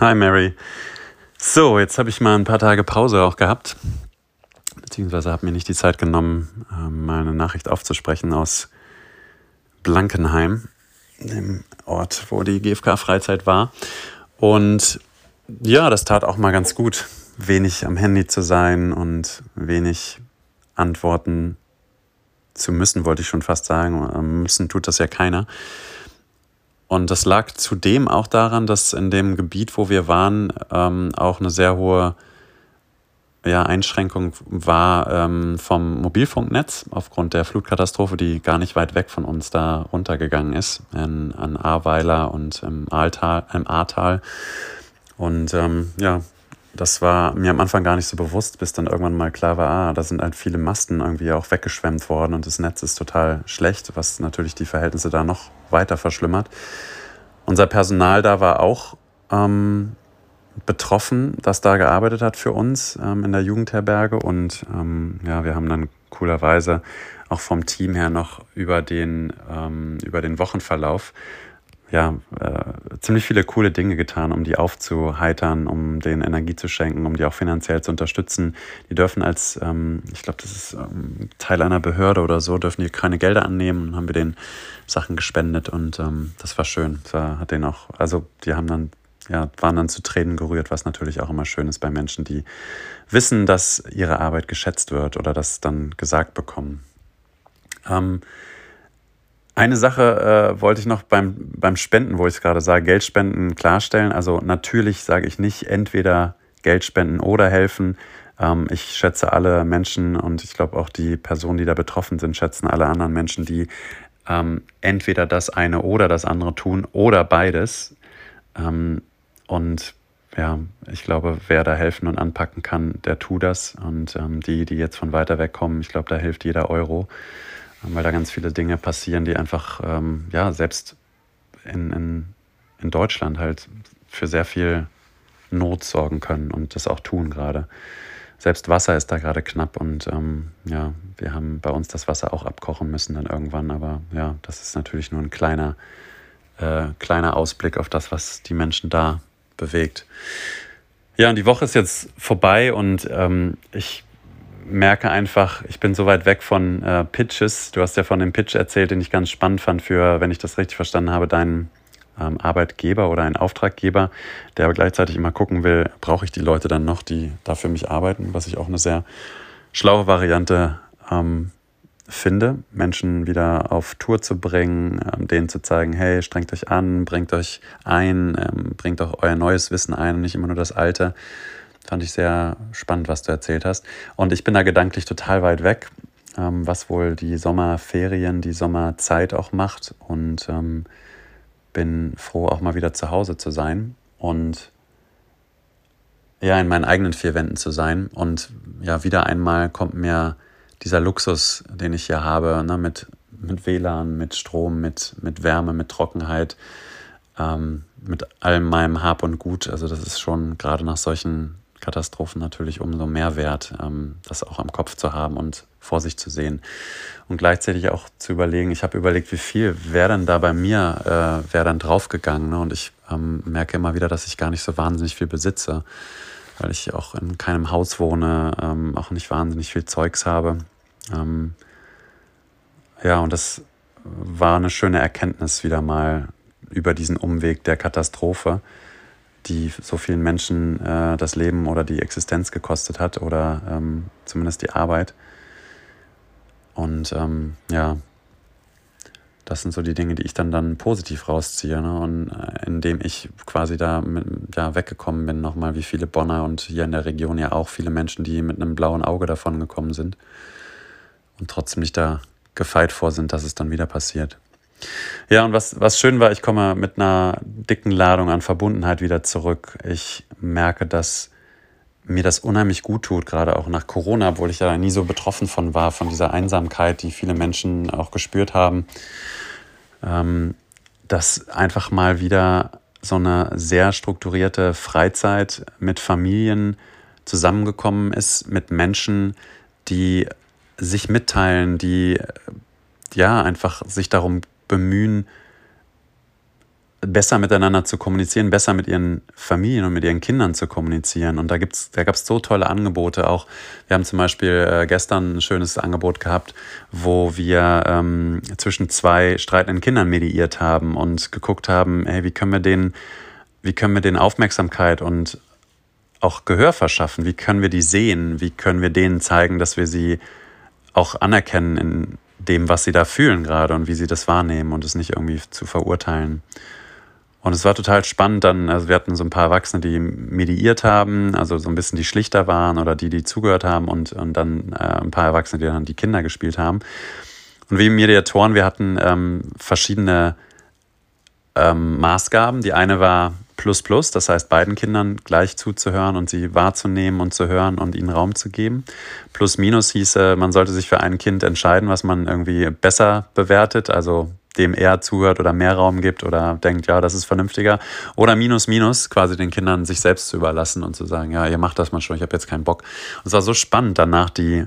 Hi Mary. So, jetzt habe ich mal ein paar Tage Pause auch gehabt, beziehungsweise habe mir nicht die Zeit genommen, ähm, mal eine Nachricht aufzusprechen aus Blankenheim, dem Ort, wo die GFK-Freizeit war. Und ja, das tat auch mal ganz gut, wenig am Handy zu sein und wenig antworten zu müssen, wollte ich schon fast sagen. Müssen tut das ja keiner. Und das lag zudem auch daran, dass in dem Gebiet, wo wir waren, ähm, auch eine sehr hohe ja, Einschränkung war ähm, vom Mobilfunknetz aufgrund der Flutkatastrophe, die gar nicht weit weg von uns da runtergegangen ist, in, an Ahrweiler und im, Aaltal, im Ahrtal. Und ähm, ja, das war mir am Anfang gar nicht so bewusst, bis dann irgendwann mal klar war, ah, da sind halt viele Masten irgendwie auch weggeschwemmt worden und das Netz ist total schlecht, was natürlich die Verhältnisse da noch weiter verschlimmert. Unser Personal da war auch ähm, betroffen, das da gearbeitet hat für uns ähm, in der Jugendherberge und ähm, ja, wir haben dann coolerweise auch vom Team her noch über den, ähm, über den Wochenverlauf ja, äh, ziemlich viele coole Dinge getan, um die aufzuheitern, um denen Energie zu schenken, um die auch finanziell zu unterstützen. Die dürfen als, ähm, ich glaube, das ist ähm, Teil einer Behörde oder so, dürfen die keine Gelder annehmen. Dann haben wir den Sachen gespendet und ähm, das war schön. Das hat denen auch, also die haben dann, ja, waren dann zu Tränen gerührt, was natürlich auch immer schön ist bei Menschen, die wissen, dass ihre Arbeit geschätzt wird oder das dann gesagt bekommen. Ähm, eine Sache äh, wollte ich noch beim, beim Spenden, wo ich es gerade sage, Geldspenden klarstellen. Also natürlich sage ich nicht entweder Geld spenden oder helfen. Ähm, ich schätze alle Menschen und ich glaube auch die Personen, die da betroffen sind, schätzen alle anderen Menschen, die ähm, entweder das eine oder das andere tun oder beides. Ähm, und ja, ich glaube, wer da helfen und anpacken kann, der tut das. Und ähm, die, die jetzt von weiter weg kommen, ich glaube, da hilft jeder Euro weil da ganz viele Dinge passieren, die einfach, ähm, ja, selbst in, in, in Deutschland halt für sehr viel Not sorgen können und das auch tun gerade. Selbst Wasser ist da gerade knapp und ähm, ja, wir haben bei uns das Wasser auch abkochen müssen dann irgendwann, aber ja, das ist natürlich nur ein kleiner, äh, kleiner Ausblick auf das, was die Menschen da bewegt. Ja, und die Woche ist jetzt vorbei und ähm, ich merke einfach, ich bin so weit weg von äh, Pitches. Du hast ja von dem Pitch erzählt, den ich ganz spannend fand für, wenn ich das richtig verstanden habe, deinen ähm, Arbeitgeber oder einen Auftraggeber, der aber gleichzeitig immer gucken will, brauche ich die Leute dann noch, die da für mich arbeiten, was ich auch eine sehr schlaue Variante ähm, finde, Menschen wieder auf Tour zu bringen, ähm, denen zu zeigen, hey, strengt euch an, bringt euch ein, ähm, bringt auch euer neues Wissen ein und nicht immer nur das alte. Fand ich sehr spannend, was du erzählt hast. Und ich bin da gedanklich total weit weg, ähm, was wohl die Sommerferien, die Sommerzeit auch macht. Und ähm, bin froh, auch mal wieder zu Hause zu sein und ja, in meinen eigenen vier Wänden zu sein. Und ja, wieder einmal kommt mir dieser Luxus, den ich hier habe, ne, mit, mit WLAN, mit Strom, mit, mit Wärme, mit Trockenheit, ähm, mit allem meinem Hab und Gut. Also das ist schon gerade nach solchen Katastrophen natürlich umso mehr wert, ähm, das auch am Kopf zu haben und vor sich zu sehen. Und gleichzeitig auch zu überlegen, ich habe überlegt, wie viel wäre denn da bei mir, äh, wäre dann draufgegangen. Ne? Und ich ähm, merke immer wieder, dass ich gar nicht so wahnsinnig viel besitze, weil ich auch in keinem Haus wohne, ähm, auch nicht wahnsinnig viel Zeugs habe. Ja, und das war eine schöne Erkenntnis wieder mal über diesen Umweg der Katastrophe die so vielen Menschen äh, das Leben oder die Existenz gekostet hat oder ähm, zumindest die Arbeit. Und ähm, ja, das sind so die Dinge, die ich dann dann positiv rausziehe. Ne? Und äh, indem ich quasi da mit, ja, weggekommen bin, nochmal wie viele Bonner und hier in der Region ja auch viele Menschen, die mit einem blauen Auge davon gekommen sind und trotzdem nicht da gefeit vor sind, dass es dann wieder passiert. Ja, und was, was schön war, ich komme mit einer dicken Ladung an Verbundenheit wieder zurück. Ich merke, dass mir das unheimlich gut tut, gerade auch nach Corona, obwohl ich ja nie so betroffen von war, von dieser Einsamkeit, die viele Menschen auch gespürt haben, ähm, dass einfach mal wieder so eine sehr strukturierte Freizeit mit Familien zusammengekommen ist, mit Menschen, die sich mitteilen, die ja einfach sich darum bemühen, besser miteinander zu kommunizieren, besser mit ihren Familien und mit ihren Kindern zu kommunizieren. Und da, da gab es so tolle Angebote auch. Wir haben zum Beispiel äh, gestern ein schönes Angebot gehabt, wo wir ähm, zwischen zwei streitenden Kindern mediiert haben und geguckt haben, hey, wie können wir denen, wie können wir denen Aufmerksamkeit und auch Gehör verschaffen? Wie können wir die sehen? Wie können wir denen zeigen, dass wir sie auch anerkennen in dem, was sie da fühlen gerade und wie sie das wahrnehmen und es nicht irgendwie zu verurteilen? Und es war total spannend dann, also wir hatten so ein paar Erwachsene, die mediiert haben, also so ein bisschen die schlichter waren oder die, die zugehört haben und, und dann äh, ein paar Erwachsene, die dann die Kinder gespielt haben. Und wie Mediatoren, wir hatten ähm, verschiedene ähm, Maßgaben. Die eine war Plus Plus, das heißt beiden Kindern gleich zuzuhören und sie wahrzunehmen und zu hören und ihnen Raum zu geben. Plus Minus hieße, man sollte sich für ein Kind entscheiden, was man irgendwie besser bewertet, also dem eher zuhört oder mehr Raum gibt oder denkt, ja, das ist vernünftiger. Oder minus, minus, quasi den Kindern sich selbst zu überlassen und zu sagen, ja, ihr macht das mal schon, ich habe jetzt keinen Bock. Und es war so spannend, danach die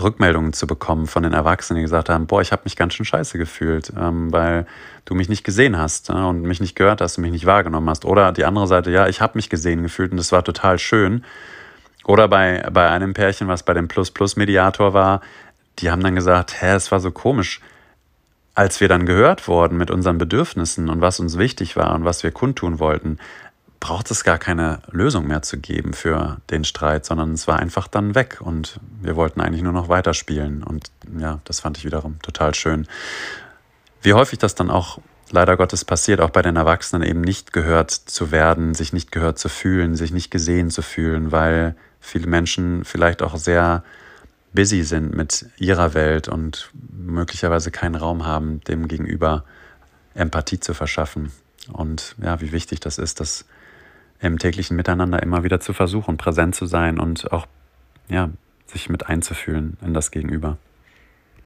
Rückmeldungen zu bekommen von den Erwachsenen, die gesagt haben, boah, ich habe mich ganz schön scheiße gefühlt, ähm, weil du mich nicht gesehen hast äh, und mich nicht gehört hast und mich nicht wahrgenommen hast. Oder die andere Seite, ja, ich habe mich gesehen gefühlt und das war total schön. Oder bei, bei einem Pärchen, was bei dem Plus-Plus-Mediator war, die haben dann gesagt, hä, es war so komisch als wir dann gehört wurden mit unseren Bedürfnissen und was uns wichtig war und was wir kundtun wollten, braucht es gar keine Lösung mehr zu geben für den Streit, sondern es war einfach dann weg und wir wollten eigentlich nur noch weiterspielen. Und ja, das fand ich wiederum total schön. Wie häufig das dann auch leider Gottes passiert, auch bei den Erwachsenen eben nicht gehört zu werden, sich nicht gehört zu fühlen, sich nicht gesehen zu fühlen, weil viele Menschen vielleicht auch sehr busy sind mit ihrer Welt und möglicherweise keinen Raum haben, dem gegenüber Empathie zu verschaffen. Und ja, wie wichtig das ist, das im täglichen Miteinander immer wieder zu versuchen, präsent zu sein und auch ja, sich mit einzufühlen in das Gegenüber.